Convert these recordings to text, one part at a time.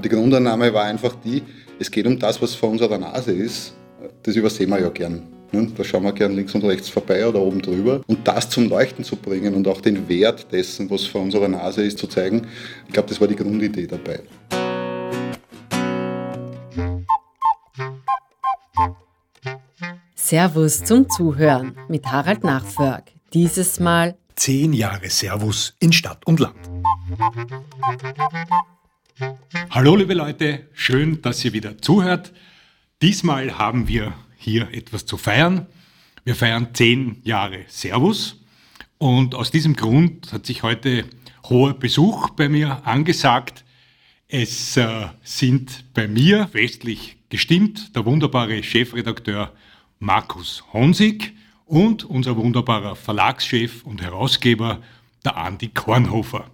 Und die Grundannahme war einfach die, es geht um das, was vor unserer Nase ist. Das übersehen wir ja gern. Ne? Da schauen wir gern links und rechts vorbei oder oben drüber. Und das zum Leuchten zu bringen und auch den Wert dessen, was vor unserer Nase ist, zu zeigen, ich glaube, das war die Grundidee dabei. Servus zum Zuhören mit Harald Nachförg. Dieses Mal Zehn Jahre Servus in Stadt und Land. Hallo liebe Leute, schön, dass ihr wieder zuhört. Diesmal haben wir hier etwas zu feiern. Wir feiern zehn Jahre Servus und aus diesem Grund hat sich heute hoher Besuch bei mir angesagt. Es äh, sind bei mir festlich gestimmt der wunderbare Chefredakteur Markus Honsig und unser wunderbarer Verlagschef und Herausgeber, der Andi Kornhofer.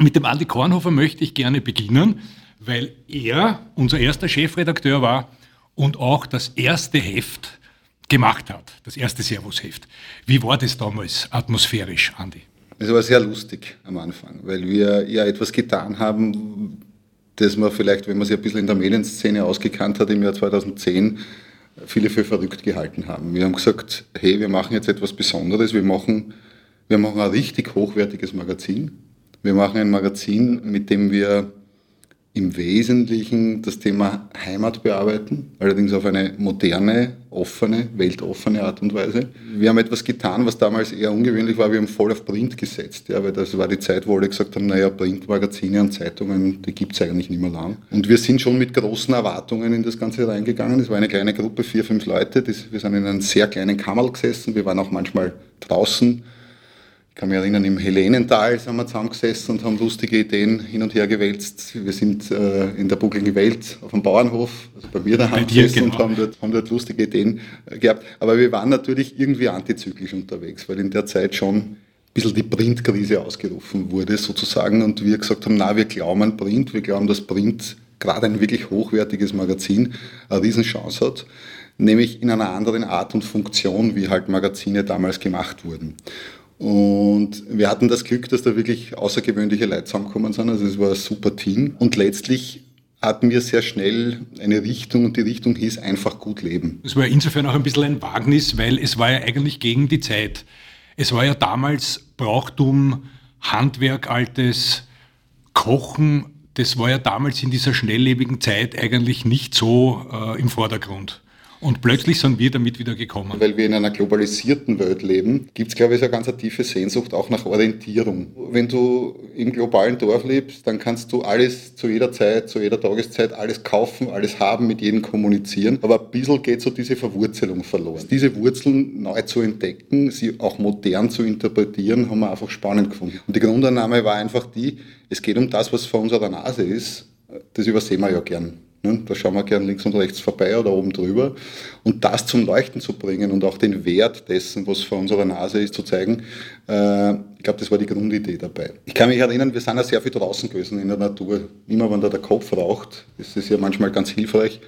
Mit dem Andi Kornhofer möchte ich gerne beginnen, weil er unser erster Chefredakteur war und auch das erste Heft gemacht hat, das erste Servus-Heft. Wie war das damals atmosphärisch, Andi? Es war sehr lustig am Anfang, weil wir ja etwas getan haben, das man vielleicht, wenn man sich ein bisschen in der Medienszene ausgekannt hat, im Jahr 2010 viele für verrückt gehalten haben. Wir haben gesagt, hey, wir machen jetzt etwas Besonderes, wir machen, wir machen ein richtig hochwertiges Magazin. Wir machen ein Magazin, mit dem wir im Wesentlichen das Thema Heimat bearbeiten, allerdings auf eine moderne, offene, weltoffene Art und Weise. Wir haben etwas getan, was damals eher ungewöhnlich war, wir haben voll auf Print gesetzt, ja, weil das war die Zeit, wo alle gesagt haben, naja, Printmagazine und Zeitungen, die gibt es eigentlich nicht mehr lang. Und wir sind schon mit großen Erwartungen in das Ganze reingegangen. Es war eine kleine Gruppe, vier, fünf Leute, wir sind in einem sehr kleinen Kammerl gesessen, wir waren auch manchmal draußen kann mich erinnern, im Helenental sind wir zusammengesessen und haben lustige Ideen hin und her gewälzt. Wir sind äh, in der buckligen Welt auf dem Bauernhof, also bei mir daheim gesessen genau. und haben dort, haben dort lustige Ideen äh, gehabt. Aber wir waren natürlich irgendwie antizyklisch unterwegs, weil in der Zeit schon ein bisschen die Printkrise ausgerufen wurde sozusagen und wir gesagt haben, na, wir glauben an Print, wir glauben, dass Print gerade ein wirklich hochwertiges Magazin eine Riesenchance hat, nämlich in einer anderen Art und Funktion, wie halt Magazine damals gemacht wurden. Und wir hatten das Glück, dass da wirklich außergewöhnliche Leute zusammengekommen sind. Also es war ein super Team. Und letztlich hatten wir sehr schnell eine Richtung und die Richtung hieß einfach gut leben. Es war insofern auch ein bisschen ein Wagnis, weil es war ja eigentlich gegen die Zeit. Es war ja damals Brauchtum, Handwerk, altes Kochen. Das war ja damals in dieser schnelllebigen Zeit eigentlich nicht so äh, im Vordergrund. Und plötzlich sind wir damit wieder gekommen. Weil wir in einer globalisierten Welt leben, gibt es, glaube ich, so eine ganz tiefe Sehnsucht auch nach Orientierung. Wenn du im globalen Dorf lebst, dann kannst du alles zu jeder Zeit, zu jeder Tageszeit, alles kaufen, alles haben, mit jedem kommunizieren. Aber ein bisschen geht so diese Verwurzelung verloren. Diese Wurzeln neu zu entdecken, sie auch modern zu interpretieren, haben wir einfach spannend gefunden. Und die Grundannahme war einfach die, es geht um das, was vor unserer Nase ist. Das übersehen wir ja gern. Ne? Da schauen wir gern links und rechts vorbei oder oben drüber. Und das zum Leuchten zu bringen und auch den Wert dessen, was vor unserer Nase ist, zu zeigen, äh, ich glaube, das war die Grundidee dabei. Ich kann mich erinnern, wir sind ja sehr viel draußen gewesen in der Natur. Immer wenn da der Kopf raucht, ist es ja manchmal ganz hilfreich,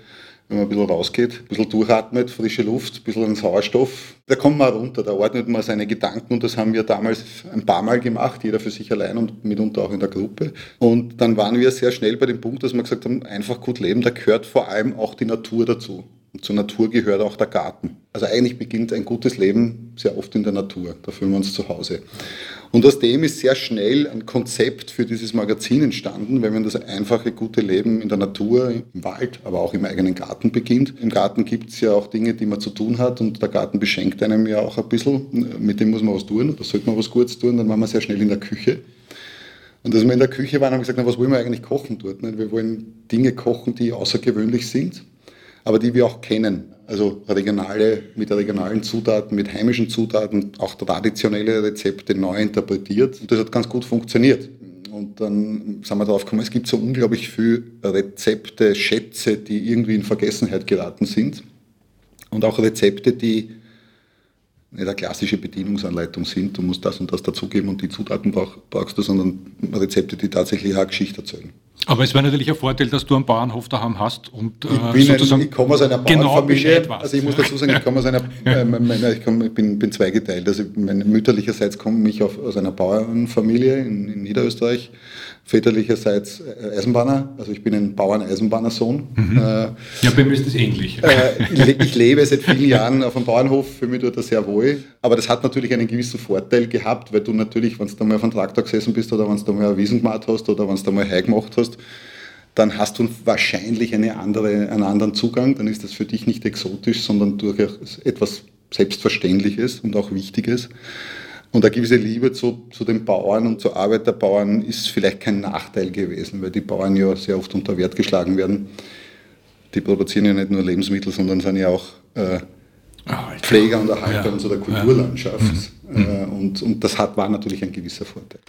wenn man ein bisschen rausgeht, ein bisschen durchatmet, frische Luft, ein bisschen Sauerstoff, da kommt man runter, da ordnet man seine Gedanken und das haben wir damals ein paar Mal gemacht, jeder für sich allein und mitunter auch in der Gruppe. Und dann waren wir sehr schnell bei dem Punkt, dass wir gesagt haben, einfach gut leben, da gehört vor allem auch die Natur dazu. Und zur Natur gehört auch der Garten. Also eigentlich beginnt ein gutes Leben sehr oft in der Natur. Da fühlen wir uns zu Hause. Und aus dem ist sehr schnell ein Konzept für dieses Magazin entstanden, wenn man das einfache, gute Leben in der Natur, im Wald, aber auch im eigenen Garten beginnt. Im Garten gibt es ja auch Dinge, die man zu tun hat und der Garten beschenkt einem ja auch ein bisschen. Mit dem muss man was tun, da sollte man was Gutes tun, dann waren wir sehr schnell in der Küche. Und als wir in der Küche waren, haben wir gesagt, na, was wollen wir eigentlich kochen dort? Wir wollen Dinge kochen, die außergewöhnlich sind, aber die wir auch kennen. Also regionale, mit regionalen Zutaten, mit heimischen Zutaten, auch traditionelle Rezepte neu interpretiert. Und das hat ganz gut funktioniert. Und dann sind wir darauf gekommen, es gibt so unglaublich viele Rezepte, Schätze, die irgendwie in Vergessenheit geraten sind. Und auch Rezepte, die nicht eine klassische Bedienungsanleitung sind, du musst das und das dazugeben und die Zutaten brauch, brauchst du, sondern Rezepte, die tatsächlich eine Geschichte erzählen. Aber es wäre natürlich ein Vorteil, dass du einen Bauernhof daheim hast und äh, ich, bin ein, ich komme aus einer genau Bauernfamilie. Genau also ich muss dazu sagen, ich komme aus einer, äh, meine, ich, komm, ich bin, bin zweigeteilt. Also meine mütterlicherseits komme ich auf, aus einer Bauernfamilie in, in Niederösterreich väterlicherseits äh, Eisenbahner, also ich bin ein Bauern-Eisenbahner-Sohn. Mhm. Äh, ja, bei mir ist das ähnlich. Äh, ich lebe seit vielen Jahren auf einem Bauernhof, für mich tut das sehr wohl. Aber das hat natürlich einen gewissen Vorteil gehabt, weil du natürlich, wenn du mal auf einem Traktor gesessen bist oder wenn du mal eine Wiesen gemacht hast oder wenn du mal Heu gemacht hast, dann hast du wahrscheinlich eine andere, einen anderen Zugang. Dann ist das für dich nicht exotisch, sondern durchaus etwas Selbstverständliches und auch Wichtiges. Und eine gewisse Liebe zu, zu den Bauern und zur Arbeit der Bauern ist vielleicht kein Nachteil gewesen, weil die Bauern ja sehr oft unter Wert geschlagen werden. Die produzieren ja nicht nur Lebensmittel, sondern sind ja auch äh, Pfleger und Erhalter ja. unserer Kulturlandschaft. Ja. Mhm. Äh, und, und das hat, war natürlich ein gewisser Vorteil.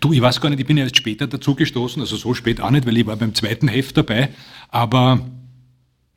Du, ich weiß gar nicht, ich bin ja erst später dazu gestoßen, also so spät auch nicht, weil ich war beim zweiten Heft dabei, aber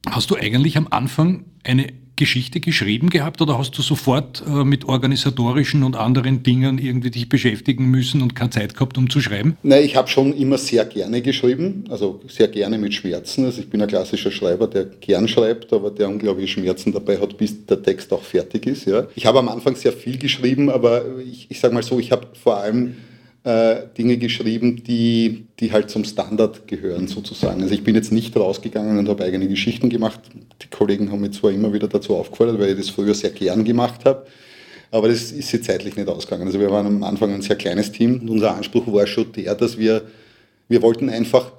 Hast du eigentlich am Anfang eine Geschichte geschrieben gehabt oder hast du sofort äh, mit organisatorischen und anderen Dingen irgendwie dich beschäftigen müssen und keine Zeit gehabt, um zu schreiben? Nein, ich habe schon immer sehr gerne geschrieben, also sehr gerne mit Schmerzen. Also ich bin ein klassischer Schreiber, der gern schreibt, aber der unglaubliche Schmerzen dabei hat, bis der Text auch fertig ist. Ja. Ich habe am Anfang sehr viel geschrieben, aber ich, ich sage mal so, ich habe vor allem äh, Dinge geschrieben, die, die halt zum Standard gehören sozusagen. Also ich bin jetzt nicht rausgegangen und habe eigene Geschichten gemacht. Die Kollegen haben mich zwar immer wieder dazu aufgefordert, weil ich das früher sehr gern gemacht habe, aber das ist jetzt zeitlich nicht ausgegangen. Also wir waren am Anfang ein sehr kleines Team und unser Anspruch war schon der, dass wir, wir wollten einfach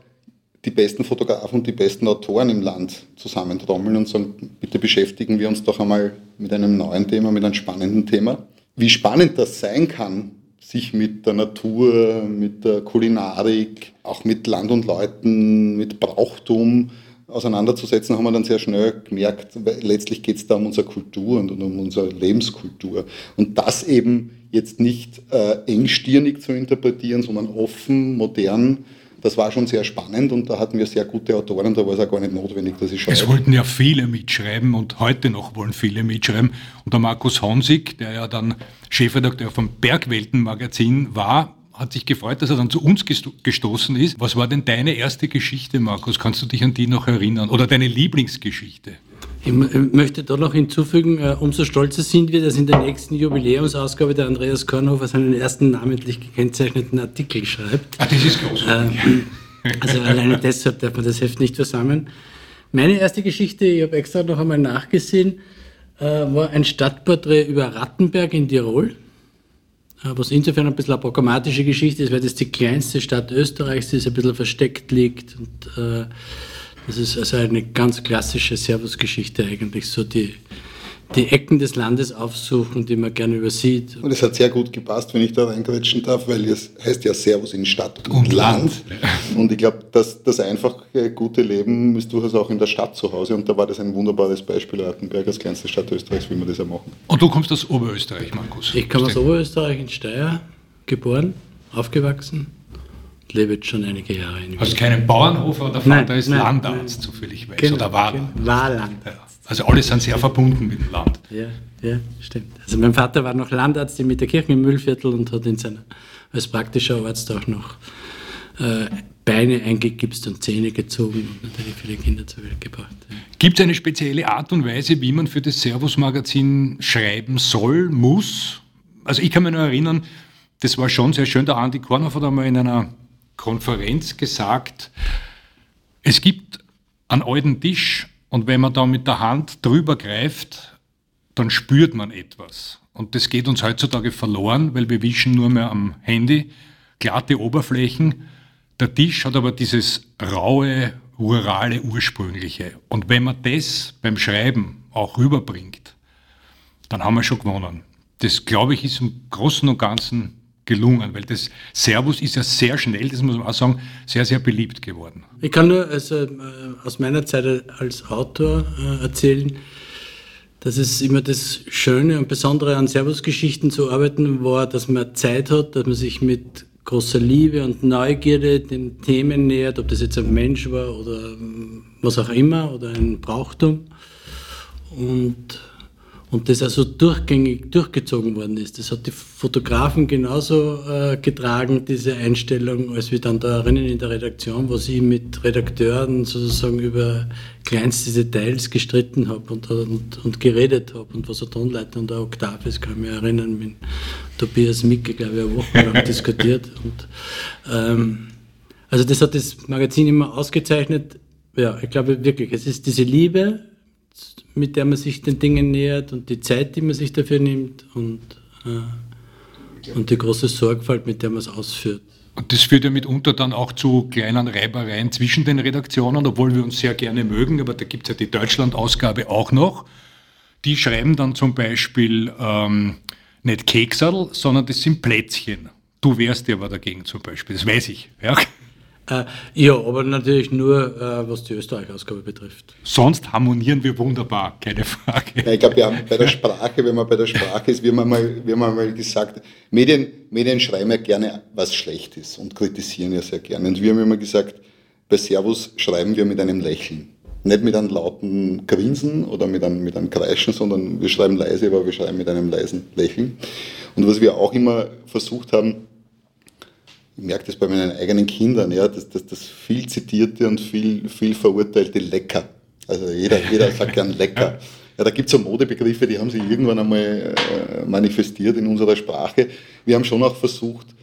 die besten Fotografen und die besten Autoren im Land zusammentrommeln und sagen, bitte beschäftigen wir uns doch einmal mit einem neuen Thema, mit einem spannenden Thema. Wie spannend das sein kann, sich mit der Natur, mit der Kulinarik, auch mit Land und Leuten, mit Brauchtum auseinanderzusetzen, haben wir dann sehr schnell gemerkt, letztlich geht es da um unsere Kultur und um unsere Lebenskultur. Und das eben jetzt nicht äh, engstirnig zu interpretieren, sondern offen, modern das war schon sehr spannend und da hatten wir sehr gute Autoren, da war es auch gar nicht notwendig, dass ich schreibe. Es wollten ja viele mitschreiben und heute noch wollen viele mitschreiben. Und der Markus Honsig, der ja dann Chefredakteur vom Bergwelten-Magazin war, hat sich gefreut, dass er dann zu uns gestoßen ist. Was war denn deine erste Geschichte, Markus? Kannst du dich an die noch erinnern? Oder deine Lieblingsgeschichte? Ich möchte da noch hinzufügen, äh, umso stolzer sind wir, dass in der nächsten Jubiläumsausgabe der Andreas Kornhofer seinen ersten namentlich gekennzeichneten Artikel schreibt. Ah, das ist großartig. Äh, also alleine deshalb darf man das Heft nicht versammeln. Meine erste Geschichte, ich habe extra noch einmal nachgesehen, äh, war ein Stadtporträt über Rattenberg in Tirol, was insofern ein bisschen eine programmatische Geschichte ist, weil das die kleinste Stadt Österreichs ist, ein bisschen versteckt liegt und das ist also eine ganz klassische Servusgeschichte eigentlich, so die, die Ecken des Landes aufsuchen, die man gerne übersieht. Und es hat sehr gut gepasst, wenn ich da reingrätschen darf, weil es heißt ja Servus in Stadt und, und Land. Land. Und ich glaube, dass das einfach gute Leben ist durchaus auch in der Stadt zu Hause. Und da war das ein wunderbares Beispiel, Rattenberg als kleinste Stadt Österreichs, wie wir das ja machen. Und du kommst aus Oberösterreich, Markus? Ich komme aus Oberösterreich in Steyr, geboren, aufgewachsen lebe jetzt schon einige Jahre in Wien. Also keinen Bauernhof, aber der Vater nein, ist nein, Landarzt, soviel weiß, genau, oder war genau. War Landarzt. Also alle sind sehr verbunden mit dem Land. Ja, ja, stimmt. Also mein Vater war noch Landarzt in Mitterkirchen im Müllviertel und hat in seiner, als praktischer Arzt auch noch äh, Beine eingegipst und Zähne gezogen und natürlich viele Kinder zur Welt gebracht. Ja. Gibt es eine spezielle Art und Weise, wie man für das Servus-Magazin schreiben soll, muss? Also ich kann mich noch erinnern, das war schon sehr schön, der Andi Kornhoff hat einmal in einer Konferenz gesagt, es gibt einen alten Tisch und wenn man da mit der Hand drüber greift, dann spürt man etwas. Und das geht uns heutzutage verloren, weil wir wischen nur mehr am Handy, glatte Oberflächen. Der Tisch hat aber dieses raue, rurale, ursprüngliche. Und wenn man das beim Schreiben auch rüberbringt, dann haben wir schon gewonnen. Das, glaube ich, ist im Großen und Ganzen gelungen, weil das Servus ist ja sehr schnell, das muss man auch sagen, sehr, sehr beliebt geworden. Ich kann nur also, äh, aus meiner Zeit als Autor äh, erzählen, dass es immer das Schöne und Besondere an Servusgeschichten zu arbeiten war, dass man Zeit hat, dass man sich mit großer Liebe und Neugierde den Themen nähert, ob das jetzt ein Mensch war oder was auch immer oder ein Brauchtum. Und und das also durchgängig durchgezogen worden ist. Das hat die Fotografen genauso äh, getragen, diese Einstellung, als wir dann da erinnern in der Redaktion, wo ich mit Redakteuren sozusagen über kleinste Details gestritten habe und, und, und, geredet habe und was der Tonleiter und der Oktav ist, kann ich mich erinnern, mit Tobias Micke, glaube ich, eine Woche lang diskutiert. Und, ähm, also das hat das Magazin immer ausgezeichnet. Ja, ich glaube wirklich, es ist diese Liebe mit der man sich den Dingen nähert und die Zeit, die man sich dafür nimmt und, äh, und die große Sorgfalt, mit der man es ausführt. Und das führt ja mitunter dann auch zu kleinen Reibereien zwischen den Redaktionen, obwohl wir uns sehr gerne mögen, aber da gibt es ja die Deutschland-Ausgabe auch noch. Die schreiben dann zum Beispiel ähm, nicht Keksadel, sondern das sind Plätzchen. Du wärst ja aber dagegen zum Beispiel, das weiß ich. Ja. Äh, ja, aber natürlich nur, äh, was die Österreich-Ausgabe betrifft. Sonst harmonieren wir wunderbar, keine Frage. Ja, ich glaube, wir haben bei der Sprache, wenn man bei der Sprache ist, wir haben mal, wir haben mal gesagt, Medien, Medien schreiben ja gerne, was schlecht ist und kritisieren ja sehr gerne. Und wir haben immer gesagt, bei Servus schreiben wir mit einem Lächeln. Nicht mit einem lauten Grinsen oder mit einem, mit einem Kreischen, sondern wir schreiben leise, aber wir schreiben mit einem leisen Lächeln. Und was wir auch immer versucht haben, ich merke das bei meinen eigenen Kindern, ja, dass das, das viel zitierte und viel, viel verurteilte Lecker. Also jeder, jeder sagt gern lecker. Ja, da gibt es so Modebegriffe, die haben sich irgendwann einmal äh, manifestiert in unserer Sprache. Wir haben schon auch versucht,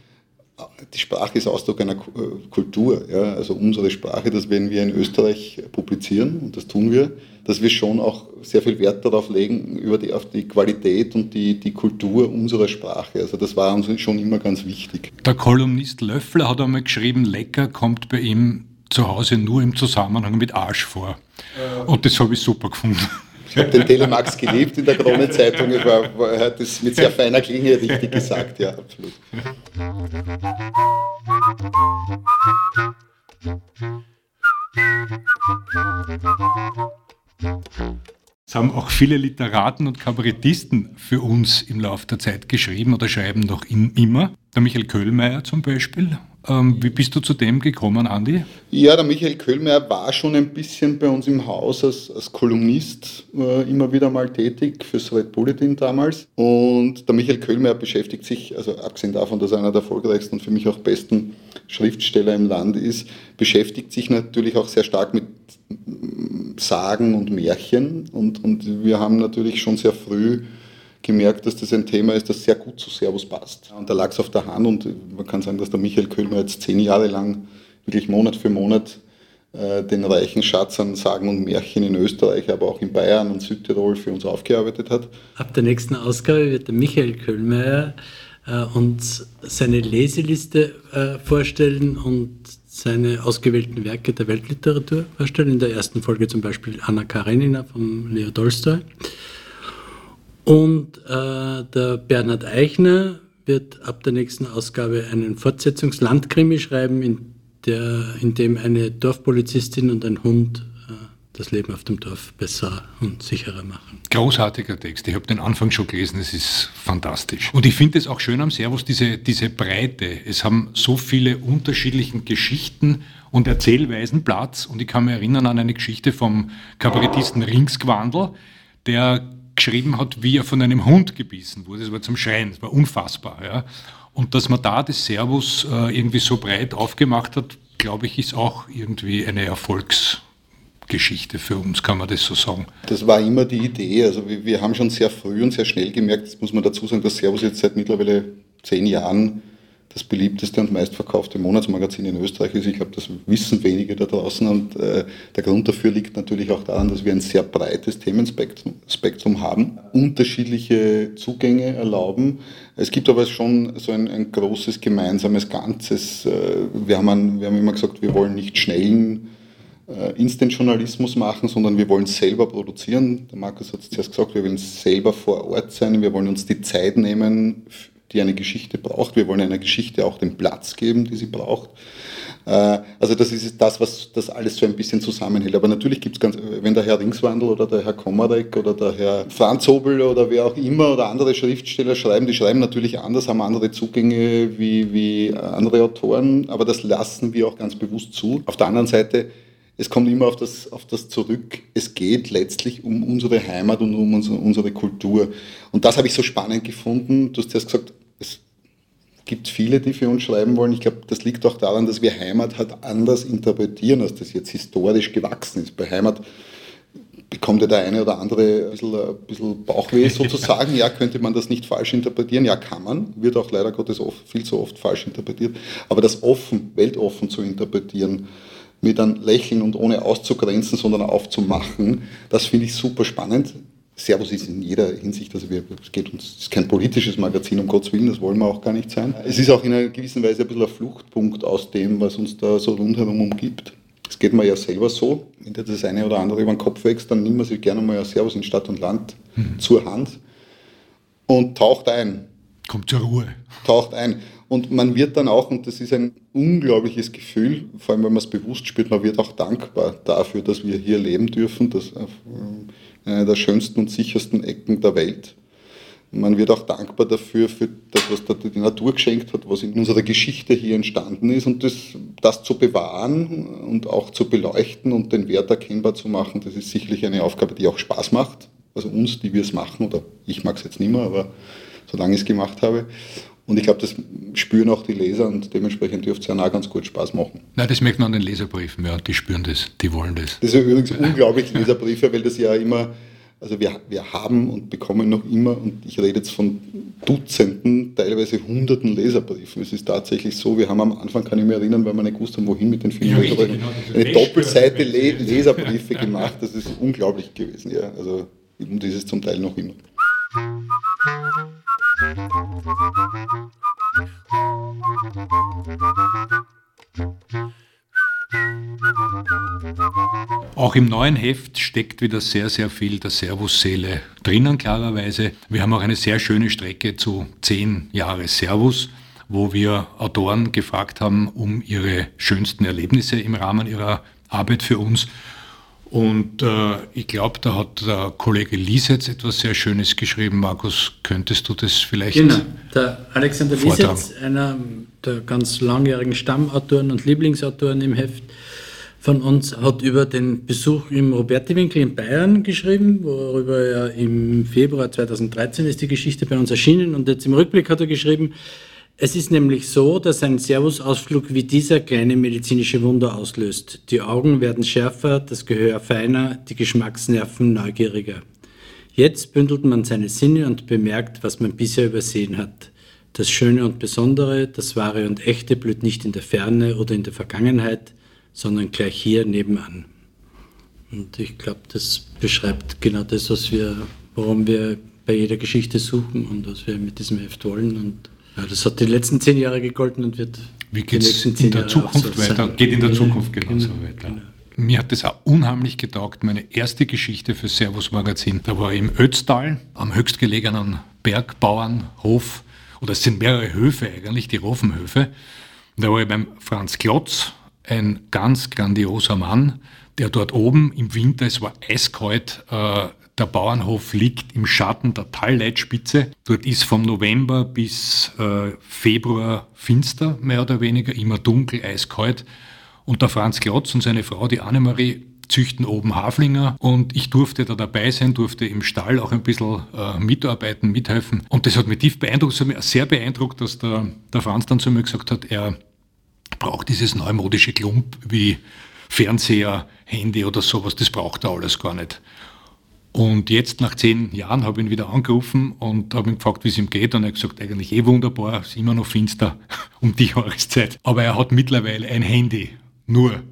die Sprache ist Ausdruck einer äh, Kultur, ja, also unsere Sprache, das werden wir in Österreich publizieren und das tun wir, dass wir schon auch sehr viel Wert darauf legen, über die, auf die Qualität und die, die Kultur unserer Sprache. Also das war uns schon immer ganz wichtig. Der Kolumnist Löffler hat einmal geschrieben, lecker kommt bei ihm zu Hause nur im Zusammenhang mit Arsch vor. Und das habe ich super gefunden. Ich habe den Telemax geliebt in der Kronenzeitung. er hat das mit sehr feiner Klinge richtig gesagt, ja, absolut. Es haben auch viele Literaten und Kabarettisten für uns im Laufe der Zeit geschrieben oder schreiben noch immer. Der Michael Köhlmeier zum Beispiel. Ähm, wie bist du zu dem gekommen, Andi? Ja, der Michael Köhlmeier war schon ein bisschen bei uns im Haus als, als Kolumnist äh, immer wieder mal tätig für Red Bulletin damals. Und der Michael Köhlmeier beschäftigt sich, also abgesehen davon, dass er einer der erfolgreichsten und für mich auch besten Schriftsteller im Land ist, beschäftigt sich natürlich auch sehr stark mit Sagen und Märchen. Und, und wir haben natürlich schon sehr früh gemerkt, dass das ein Thema ist, das sehr gut zu Servus passt. Und da lag es auf der Hand und man kann sagen, dass der Michael Köhlmer jetzt zehn Jahre lang wirklich Monat für Monat äh, den reichen Schatz an Sagen und Märchen in Österreich, aber auch in Bayern und Südtirol für uns aufgearbeitet hat. Ab der nächsten Ausgabe wird der Michael Köhlmeier äh, uns seine Leseliste äh, vorstellen und seine ausgewählten Werke der Weltliteratur vorstellen. In der ersten Folge zum Beispiel Anna Karenina von Leo Tolstoi. Und äh, der Bernhard Eichner wird ab der nächsten Ausgabe einen Fortsetzungslandkrimi schreiben, in, der, in dem eine Dorfpolizistin und ein Hund das Leben auf dem Dorf besser und sicherer machen. Großartiger Text. Ich habe den Anfang schon gelesen. Es ist fantastisch. Und ich finde es auch schön am Servus, diese, diese Breite. Es haben so viele unterschiedliche Geschichten und Erzählweisen Platz. Und ich kann mich erinnern an eine Geschichte vom Kabarettisten Ringsgwandel, der geschrieben hat, wie er von einem Hund gebissen wurde. Das war zum Schreien. Das war unfassbar. Ja. Und dass man da das Servus äh, irgendwie so breit aufgemacht hat, glaube ich, ist auch irgendwie eine Erfolgs- Geschichte für uns, kann man das so sagen? Das war immer die Idee. Also wir, wir haben schon sehr früh und sehr schnell gemerkt, das muss man dazu sagen, dass Servus jetzt seit mittlerweile zehn Jahren das beliebteste und meistverkaufte Monatsmagazin in Österreich ist. Ich glaube, das wissen wenige da draußen und äh, der Grund dafür liegt natürlich auch daran, dass wir ein sehr breites Themenspektrum Spektrum haben, unterschiedliche Zugänge erlauben. Es gibt aber schon so ein, ein großes gemeinsames Ganzes. Äh, wir, haben ein, wir haben immer gesagt, wir wollen nicht schnellen äh, Instant-Journalismus machen, sondern wir wollen selber produzieren. Der Markus hat es zuerst gesagt, wir wollen selber vor Ort sein, wir wollen uns die Zeit nehmen, die eine Geschichte braucht. Wir wollen einer Geschichte auch den Platz geben, die sie braucht. Äh, also das ist das, was das alles so ein bisschen zusammenhält. Aber natürlich gibt es ganz, wenn der Herr Ringswandel oder der Herr Komarek oder der Herr Franz Hobel oder wer auch immer oder andere Schriftsteller schreiben, die schreiben natürlich anders, haben andere Zugänge wie, wie andere Autoren, aber das lassen wir auch ganz bewusst zu. Auf der anderen Seite es kommt immer auf das, auf das zurück. Es geht letztlich um unsere Heimat und um unsere, unsere Kultur. Und das habe ich so spannend gefunden. Du hast erst gesagt, es gibt viele, die für uns schreiben wollen. Ich glaube, das liegt auch daran, dass wir Heimat halt anders interpretieren, als das jetzt historisch gewachsen ist. Bei Heimat bekommt ja der eine oder andere ein bisschen, ein bisschen Bauchweh sozusagen. Ja, könnte man das nicht falsch interpretieren? Ja, kann man. Wird auch leider Gottes oft, viel zu oft falsch interpretiert. Aber das offen, weltoffen zu interpretieren, mit einem Lächeln und ohne auszugrenzen, sondern aufzumachen, das finde ich super spannend. Servus ist in jeder Hinsicht, also wir, es geht uns, es ist kein politisches Magazin, um Gottes Willen, das wollen wir auch gar nicht sein. Es ist auch in einer gewissen Weise ein bisschen ein Fluchtpunkt aus dem, was uns da so rundherum umgibt. Es geht mir ja selber so, wenn dir das eine oder andere über den Kopf wächst, dann nimmt man sich gerne mal ein Servus in Stadt und Land mhm. zur Hand und taucht ein. Kommt zur Ruhe. Taucht ein. Und man wird dann auch, und das ist ein unglaubliches Gefühl, vor allem wenn man es bewusst spürt, man wird auch dankbar dafür, dass wir hier leben dürfen, das einer der schönsten und sichersten Ecken der Welt. Man wird auch dankbar dafür, für das, was die Natur geschenkt hat, was in unserer Geschichte hier entstanden ist. Und das, das zu bewahren und auch zu beleuchten und den Wert erkennbar zu machen, das ist sicherlich eine Aufgabe, die auch Spaß macht. Also uns, die wir es machen, oder ich mag es jetzt nicht mehr, aber solange ich es gemacht habe. Und ich glaube, das spüren auch die Leser und dementsprechend dürfte es ja auch ganz gut Spaß machen. Nein, das merkt man an den Leserbriefen, ja, die spüren das, die wollen das. Das sind übrigens unglaublich Leserbriefe, weil das ja immer, also wir, wir haben und bekommen noch immer, und ich rede jetzt von Dutzenden, teilweise Hunderten Leserbriefen. Es ist tatsächlich so, wir haben am Anfang, kann ich mich erinnern, weil wir nicht gewusst haben, wohin mit den vielen ja, genau, eine Doppelseite Le Leserbriefe gemacht, das ist unglaublich gewesen, ja. Also, und ist es zum Teil noch immer. Auch im neuen Heft steckt wieder sehr, sehr viel der Servus-Seele drinnen, klarerweise. Wir haben auch eine sehr schöne Strecke zu zehn Jahre Servus, wo wir Autoren gefragt haben um ihre schönsten Erlebnisse im Rahmen ihrer Arbeit für uns. Und äh, ich glaube, da hat der Kollege Liesitz etwas sehr Schönes geschrieben. Markus, könntest du das vielleicht Genau, der Alexander Liesitz, einer der ganz langjährigen Stammautoren und Lieblingsautoren im Heft von uns, hat über den Besuch im Roberti-Winkel in Bayern geschrieben, worüber er im Februar 2013 ist die Geschichte bei uns erschienen. Und jetzt im Rückblick hat er geschrieben, es ist nämlich so, dass ein Servusausflug wie dieser kleine medizinische Wunder auslöst. Die Augen werden schärfer, das Gehör feiner, die Geschmacksnerven neugieriger. Jetzt bündelt man seine Sinne und bemerkt, was man bisher übersehen hat. Das Schöne und Besondere, das Wahre und Echte blüht nicht in der Ferne oder in der Vergangenheit, sondern gleich hier nebenan. Und ich glaube, das beschreibt genau das, was wir, worum wir bei jeder Geschichte suchen und was wir mit diesem Heft wollen. Und ja, das hat die letzten zehn Jahre gegolten und wird Wie geht es in der Jahre Zukunft so weiter? Geht in der Zukunft genauso genau, weiter. Genau. Mir hat das auch unheimlich getaugt. Meine erste Geschichte für Servus Magazin, da war ich im Ötztal, am höchstgelegenen Bergbauernhof, oder es sind mehrere Höfe eigentlich, die Rofenhöfe. Da war ich beim Franz Klotz, ein ganz grandioser Mann, der dort oben im Winter, es war eiskalt, äh, der Bauernhof liegt im Schatten der Talleitspitze. Dort ist vom November bis äh, Februar finster, mehr oder weniger, immer dunkel, eiskalt. Und der Franz Klotz und seine Frau, die Annemarie, züchten oben Haflinger und ich durfte da dabei sein, durfte im Stall auch ein bisschen äh, mitarbeiten, mithelfen. Und das hat mich tief beeindruckt, hat mich sehr beeindruckt, dass der, der Franz dann zu mir gesagt hat, er braucht dieses neumodische Klump wie Fernseher, Handy oder sowas, das braucht er alles gar nicht. Und jetzt, nach zehn Jahren, habe ich ihn wieder angerufen und habe ihn gefragt, wie es ihm geht. Und er hat gesagt, eigentlich eh wunderbar, ist immer noch finster um die Jahreszeit. Aber er hat mittlerweile ein Handy. Nur.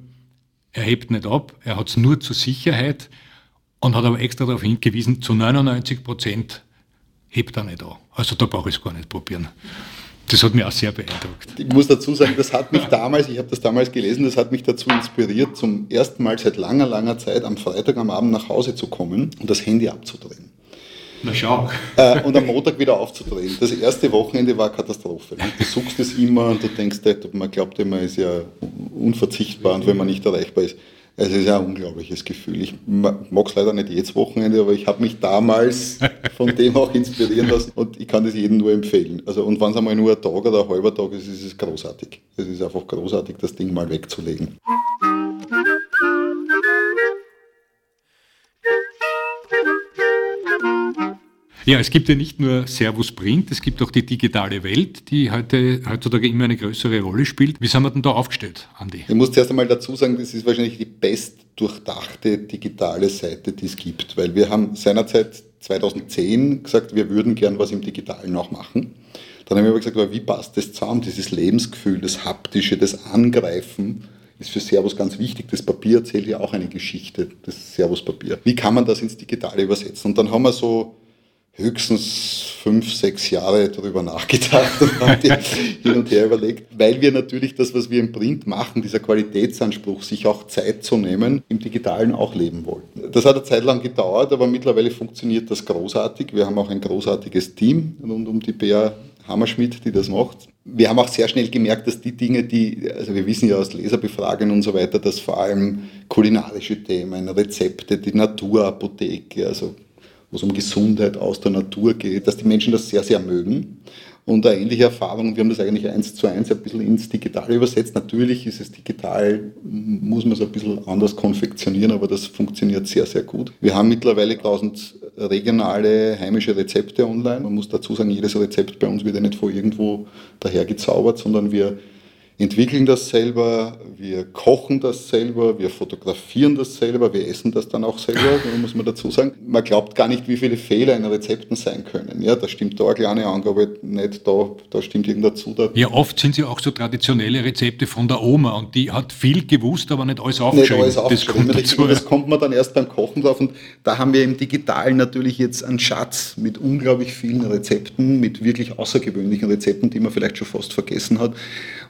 Er hebt nicht ab, er hat es nur zur Sicherheit und hat aber extra darauf hingewiesen, zu 99 Prozent hebt er nicht an. Also da brauche ich es gar nicht probieren. Das hat mich auch sehr beeindruckt. Ich muss dazu sagen, das hat mich damals, ich habe das damals gelesen, das hat mich dazu inspiriert, zum ersten Mal seit langer, langer Zeit am Freitag am Abend nach Hause zu kommen und das Handy abzudrehen. Na schau. Äh, und am Montag wieder aufzudrehen. Das erste Wochenende war Katastrophe. Ne? Du suchst es immer und du denkst, man glaubt immer, ist ja unverzichtbar und wenn man nicht erreichbar ist. Es ist ja ein unglaubliches Gefühl. Ich mag es leider nicht jedes Wochenende, aber ich habe mich damals von dem auch inspirieren lassen und ich kann das jedem nur empfehlen. Also, und wenn es einmal nur ein Tag oder ein halber Tag ist, ist es großartig. Es ist einfach großartig, das Ding mal wegzulegen. Ja, es gibt ja nicht nur Servus Print, es gibt auch die digitale Welt, die heute, heutzutage immer eine größere Rolle spielt. Wie sind wir denn da aufgestellt, Andi? Ich muss zuerst einmal dazu sagen, das ist wahrscheinlich die best durchdachte digitale Seite, die es gibt, weil wir haben seinerzeit 2010 gesagt, wir würden gern was im Digitalen auch machen. Dann haben wir aber gesagt, aber wie passt das zusammen, dieses Lebensgefühl, das Haptische, das Angreifen, ist für Servus ganz wichtig. Das Papier erzählt ja auch eine Geschichte, das Servus-Papier. Wie kann man das ins Digitale übersetzen? Und dann haben wir so höchstens fünf, sechs Jahre darüber nachgedacht und haben hin und her überlegt, weil wir natürlich das, was wir im Print machen, dieser Qualitätsanspruch, sich auch Zeit zu nehmen, im Digitalen auch leben wollten. Das hat eine Zeit lang gedauert, aber mittlerweile funktioniert das großartig. Wir haben auch ein großartiges Team rund um die Bär Hammerschmidt, die das macht. Wir haben auch sehr schnell gemerkt, dass die Dinge, die, also wir wissen ja aus Leserbefragungen und so weiter, dass vor allem kulinarische Themen, Rezepte, die Naturapotheke, also wo es um Gesundheit aus der Natur geht, dass die Menschen das sehr, sehr mögen. Und eine ähnliche Erfahrung, wir haben das eigentlich eins zu eins ein bisschen ins Digitale übersetzt. Natürlich ist es digital, muss man es ein bisschen anders konfektionieren, aber das funktioniert sehr, sehr gut. Wir haben mittlerweile 1000 regionale heimische Rezepte online. Man muss dazu sagen, jedes Rezept bei uns wird ja nicht von irgendwo daher gezaubert, sondern wir entwickeln das selber, wir kochen das selber, wir fotografieren das selber, wir essen das dann auch selber, muss man dazu sagen. Man glaubt gar nicht, wie viele Fehler in Rezepten sein können. Ja, da stimmt da eine kleine Angabe nicht, da, da stimmt irgendwas dazu. Da. Ja, oft sind sie auch so traditionelle Rezepte von der Oma und die hat viel gewusst, aber nicht alles aufgeschrieben. Nicht alles aufgeschrieben. Das, kommt dazu, das kommt man dann erst beim Kochen drauf und da haben wir im Digitalen natürlich jetzt einen Schatz mit unglaublich vielen Rezepten, mit wirklich außergewöhnlichen Rezepten, die man vielleicht schon fast vergessen hat.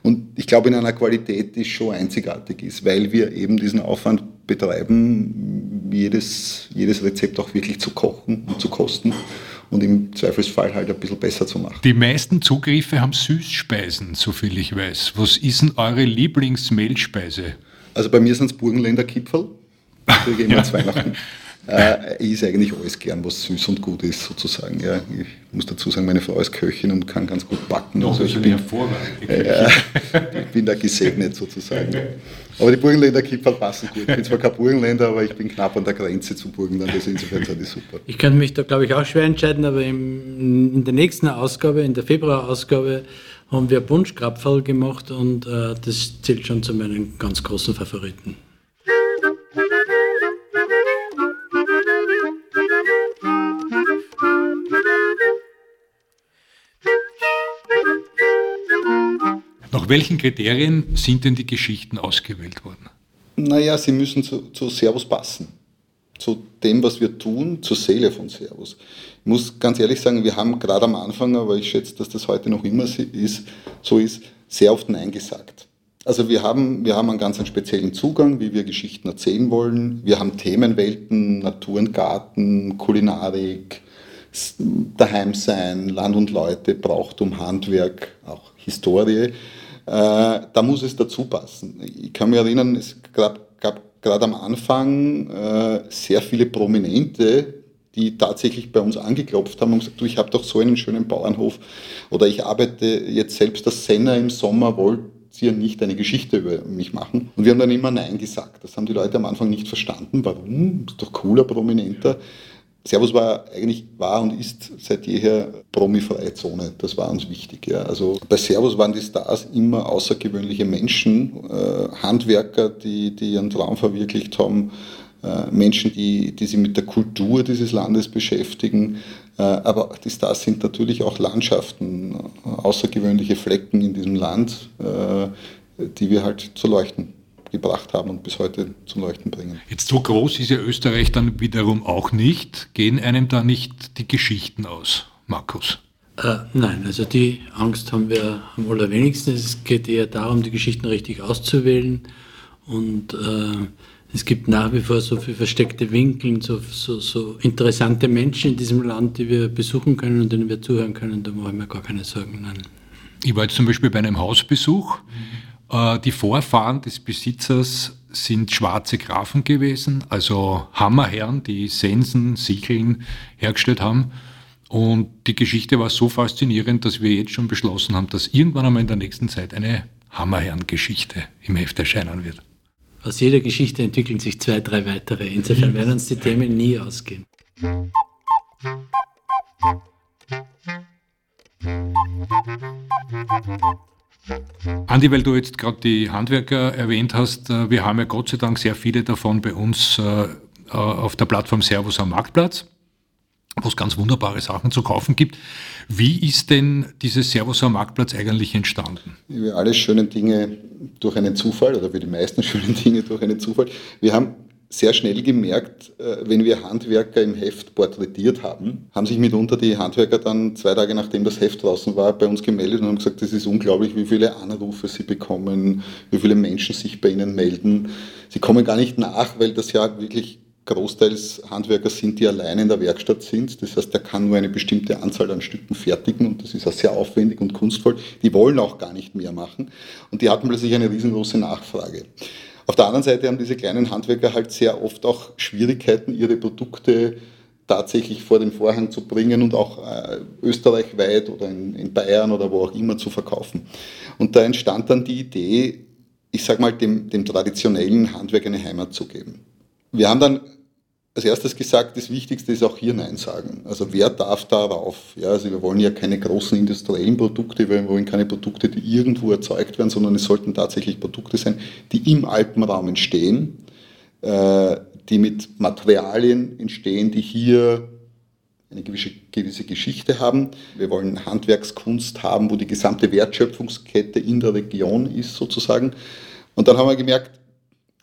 Und ich glaube, in einer Qualität, die schon einzigartig ist, weil wir eben diesen Aufwand betreiben, jedes, jedes Rezept auch wirklich zu kochen und zu kosten und im Zweifelsfall halt ein bisschen besser zu machen. Die meisten Zugriffe haben Süßspeisen, soviel ich weiß. Was ist denn eure Lieblingsmehlspeise? Also bei mir sind es Burgenländer Kipferl. Kriege ich immer ja. Weihnachten. Äh, ich ist eigentlich alles gern, was süß und gut ist, sozusagen. Ja, ich muss dazu sagen, meine Frau ist Köchin und kann ganz gut backen. Doch, also ich bin, äh, ich bin da gesegnet, sozusagen. Aber die Burgenländer Kipferl passen gut. Ich bin zwar kein Burgenländer, aber ich bin knapp an der Grenze zu Burgenland, also insofern sind die super. Ich kann mich da, glaube ich, auch schwer entscheiden, aber im, in der nächsten Ausgabe, in der Februarausgabe, haben wir Bunschkrapferl gemacht und äh, das zählt schon zu meinen ganz großen Favoriten. Welchen Kriterien sind denn die Geschichten ausgewählt worden? Naja, sie müssen zu, zu Servus passen. Zu dem, was wir tun, zur Seele von Servus. Ich muss ganz ehrlich sagen, wir haben gerade am Anfang, aber ich schätze, dass das heute noch immer ist, so ist, sehr oft Nein gesagt. Also wir haben, wir haben einen ganz einen speziellen Zugang, wie wir Geschichten erzählen wollen. Wir haben Themenwelten, Natur und Garten, Kulinarik, daheim sein, Land und Leute, Brauchtum, Handwerk, auch Historie. Äh, da muss es dazu passen. Ich kann mich erinnern, es gab, gab gerade am Anfang äh, sehr viele Prominente, die tatsächlich bei uns angeklopft haben und gesagt, du, ich habe doch so einen schönen Bauernhof oder ich arbeite jetzt selbst als Senner im Sommer, wollt ihr nicht eine Geschichte über mich machen? Und wir haben dann immer Nein gesagt. Das haben die Leute am Anfang nicht verstanden. Warum? Ist doch cooler, prominenter. Servus war eigentlich, war und ist seit jeher promifreie Zone. Das war uns wichtig. Ja. Also bei Servus waren die Stars immer außergewöhnliche Menschen, äh, Handwerker, die, die ihren Traum verwirklicht haben, äh, Menschen, die, die sich mit der Kultur dieses Landes beschäftigen. Äh, aber die Stars sind natürlich auch Landschaften, äh, außergewöhnliche Flecken in diesem Land, äh, die wir halt zu leuchten gebracht haben und bis heute zum Leuchten bringen. Jetzt so groß ist ja Österreich dann wiederum auch nicht. Gehen einem da nicht die Geschichten aus, Markus? Äh, nein, also die Angst haben wir am allerwenigsten. Es geht eher darum, die Geschichten richtig auszuwählen. Und äh, es gibt nach wie vor so viele versteckte Winkel, so, so, so, interessante Menschen in diesem Land, die wir besuchen können und denen wir zuhören können. Da machen wir gar keine Sorgen. Nein. Ich war jetzt zum Beispiel bei einem Hausbesuch. Mhm die Vorfahren des Besitzers sind schwarze Grafen gewesen, also Hammerherren, die Sensen, Sicheln hergestellt haben. Und die Geschichte war so faszinierend, dass wir jetzt schon beschlossen haben, dass irgendwann einmal in der nächsten Zeit eine Hammerherren-Geschichte im Heft erscheinen wird. Aus jeder Geschichte entwickeln sich zwei, drei weitere. Insofern werden uns die Themen nie ausgehen. Andi, weil du jetzt gerade die Handwerker erwähnt hast, äh, wir haben ja Gott sei Dank sehr viele davon bei uns äh, äh, auf der Plattform Servus am Marktplatz, wo es ganz wunderbare Sachen zu kaufen gibt. Wie ist denn dieses Servus am Marktplatz eigentlich entstanden? Wie alle schönen Dinge durch einen Zufall oder wie die meisten schönen Dinge durch einen Zufall. Wir haben sehr schnell gemerkt, äh, wenn wir Handwerker im Heft porträtiert haben, haben sich mitunter die Handwerker dann zwei Tage nachdem das Heft draußen war, bei uns gemeldet und haben gesagt, es ist unglaublich, wie viele Anrufe sie bekommen, wie viele Menschen sich bei ihnen melden. Sie kommen gar nicht nach, weil das ja wirklich großteils Handwerker sind, die alleine in der Werkstatt sind. Das heißt, der kann nur eine bestimmte Anzahl an Stücken fertigen und das ist auch sehr aufwendig und kunstvoll. Die wollen auch gar nicht mehr machen und die hatten plötzlich eine riesengroße Nachfrage. Auf der anderen Seite haben diese kleinen Handwerker halt sehr oft auch Schwierigkeiten, ihre Produkte tatsächlich vor den Vorhang zu bringen und auch äh, österreichweit oder in, in, Bayern oder wo auch immer zu verkaufen. Und da entstand dann die Idee, ich sage mal, dem, dem traditionellen Handwerk eine Heimat zu geben. Wir haben dann als erstes gesagt, das Wichtigste ist auch hier Nein sagen. Also wer darf darauf? Ja, also wir wollen ja keine großen industriellen Produkte, wir wollen keine Produkte, die irgendwo erzeugt werden, sondern es sollten tatsächlich Produkte sein, die im Alpenraum entstehen, äh, die mit Materialien entstehen, die hier eine gewisse, gewisse Geschichte haben. Wir wollen Handwerkskunst haben, wo die gesamte Wertschöpfungskette in der Region ist sozusagen. Und dann haben wir gemerkt,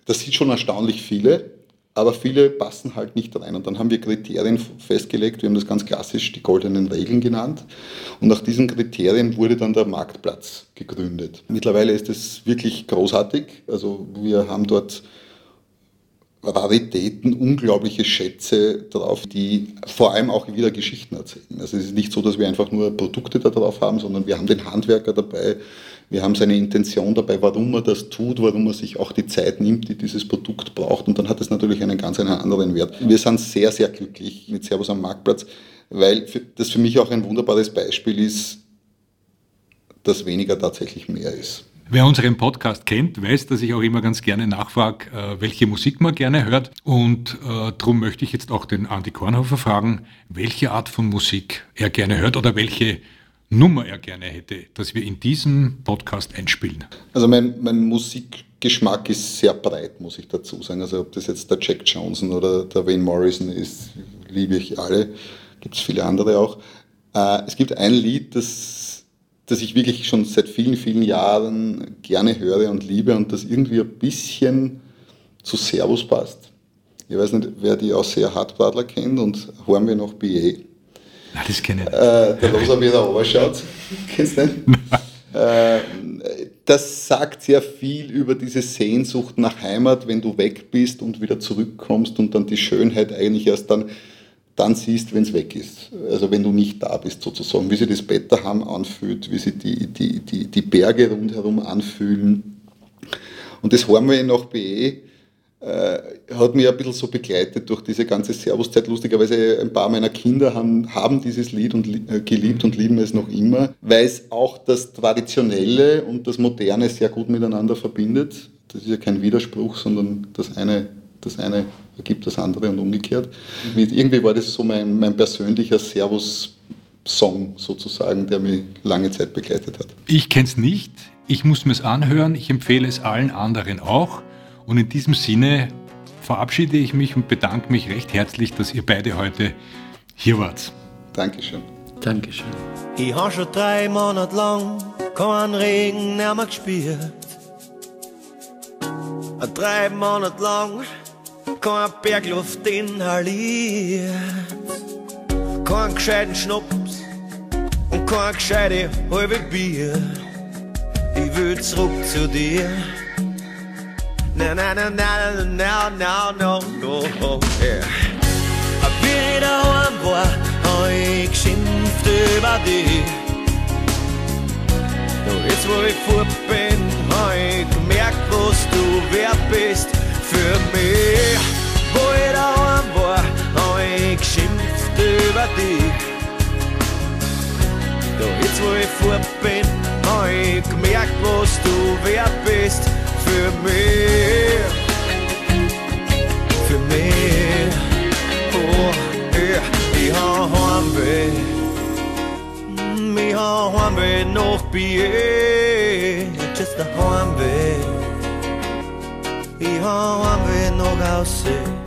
das sind schon erstaunlich viele aber viele passen halt nicht rein. Und dann haben wir Kriterien festgelegt, wir haben das ganz klassisch die goldenen Regeln genannt. Und nach diesen Kriterien wurde dann der Marktplatz gegründet. Mittlerweile ist es wirklich großartig. Also wir haben dort Raritäten, unglaubliche Schätze drauf, die vor allem auch wieder Geschichten erzählen. Also es ist nicht so, dass wir einfach nur Produkte da drauf haben, sondern wir haben den Handwerker dabei, wir haben seine Intention dabei, warum er das tut, warum er sich auch die Zeit nimmt, die dieses Produkt braucht. Und dann hat es natürlich einen ganz einen anderen Wert. Wir sind sehr, sehr glücklich mit Servus am Marktplatz, weil das für mich auch ein wunderbares Beispiel ist, dass weniger tatsächlich mehr ist. Wer unseren Podcast kennt, weiß, dass ich auch immer ganz gerne nachfrage, äh, welche Musik man gerne hört. Und äh, darum möchte ich jetzt auch den Andi Kornhofer fragen, welche Art von Musik er gerne hört oder welche Nummer er gerne hätte, dass wir in diesem Podcast einspielen? Also mein, mein Musikgeschmack ist sehr breit, muss ich dazu sagen. Also ob das jetzt der Jack Johnson oder der Wayne Morrison ist, liebe ich alle. Gibt es viele andere auch. Äh, es gibt ein Lied, das, das ich wirklich schon seit vielen, vielen Jahren gerne höre und liebe und das irgendwie ein bisschen zu Servus passt. Ich weiß nicht, wer die aus sehr Hartbradler kennt und hören wir noch BA. Nein, das kenne ich nicht. Äh, der Loser, er runterschaut. Kennst du den? äh, das sagt sehr viel über diese Sehnsucht nach Heimat, wenn du weg bist und wieder zurückkommst und dann die Schönheit eigentlich erst dann, dann siehst, wenn es weg ist. Also wenn du nicht da bist sozusagen. Wie sich das Betterham anfühlt, wie sich die, die, die, die Berge rundherum anfühlen. Und das haben wir nach BE äh, hat mich ein bisschen so begleitet durch diese ganze Servuszeit. Lustigerweise ein paar meiner Kinder haben, haben dieses Lied und, äh, geliebt und lieben es noch immer, weil es auch das Traditionelle und das Moderne sehr gut miteinander verbindet. Das ist ja kein Widerspruch, sondern das eine, das eine ergibt das andere und umgekehrt. Mit, irgendwie war das so mein, mein persönlicher Servus-Song sozusagen, der mich lange Zeit begleitet hat. Ich kenne es nicht, ich muss mir es anhören, ich empfehle es allen anderen auch. Und in diesem Sinne verabschiede ich mich und bedanke mich recht herzlich, dass ihr beide heute hier wart. Dankeschön. Dankeschön. Ich habe schon drei Monate lang keinen Regen mehr gespürt. Drei Monate lang keine Bergluft inhaliert. Kein gescheiten Schnaps und kein gescheite halbe Bier. Ich will zurück zu dir. Na, na, na, na, na, na, no, no, oh, yeah. Wie ich daheim war, hab ich geschimpft über dich. Doch jetzt, wo ich fort bin, hab ich gemerkt, was du wert bist für mich. Wo ich daheim war, hab ich geschimpft über dich. Doch jetzt, wo ich fort bin, hab ich gemerkt, was du wert bist für mich, für mich. Oh, yeah. Ich hab Heimweh, mm, ich hab Heimweh nach Bier, Ich just a Heimweh. Ich hab Heimweh nach Aussehen.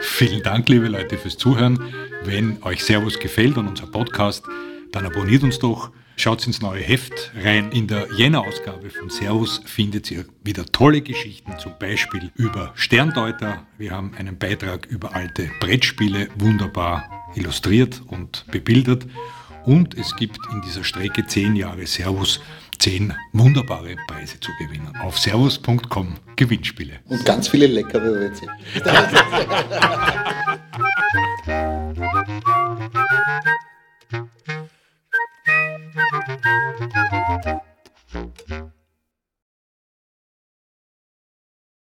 Vielen Dank, liebe Leute, fürs Zuhören. Wenn euch Servus gefällt und unser Podcast, dann abonniert uns doch Schaut ins neue Heft rein. In der Jänner-Ausgabe von Servus findet ihr wieder tolle Geschichten, zum Beispiel über Sterndeuter. Wir haben einen Beitrag über alte Brettspiele, wunderbar illustriert und bebildert. Und es gibt in dieser Strecke 10 Jahre Servus 10 wunderbare Preise zu gewinnen. Auf servus.com Gewinnspiele. Und ganz viele leckere Rezepte.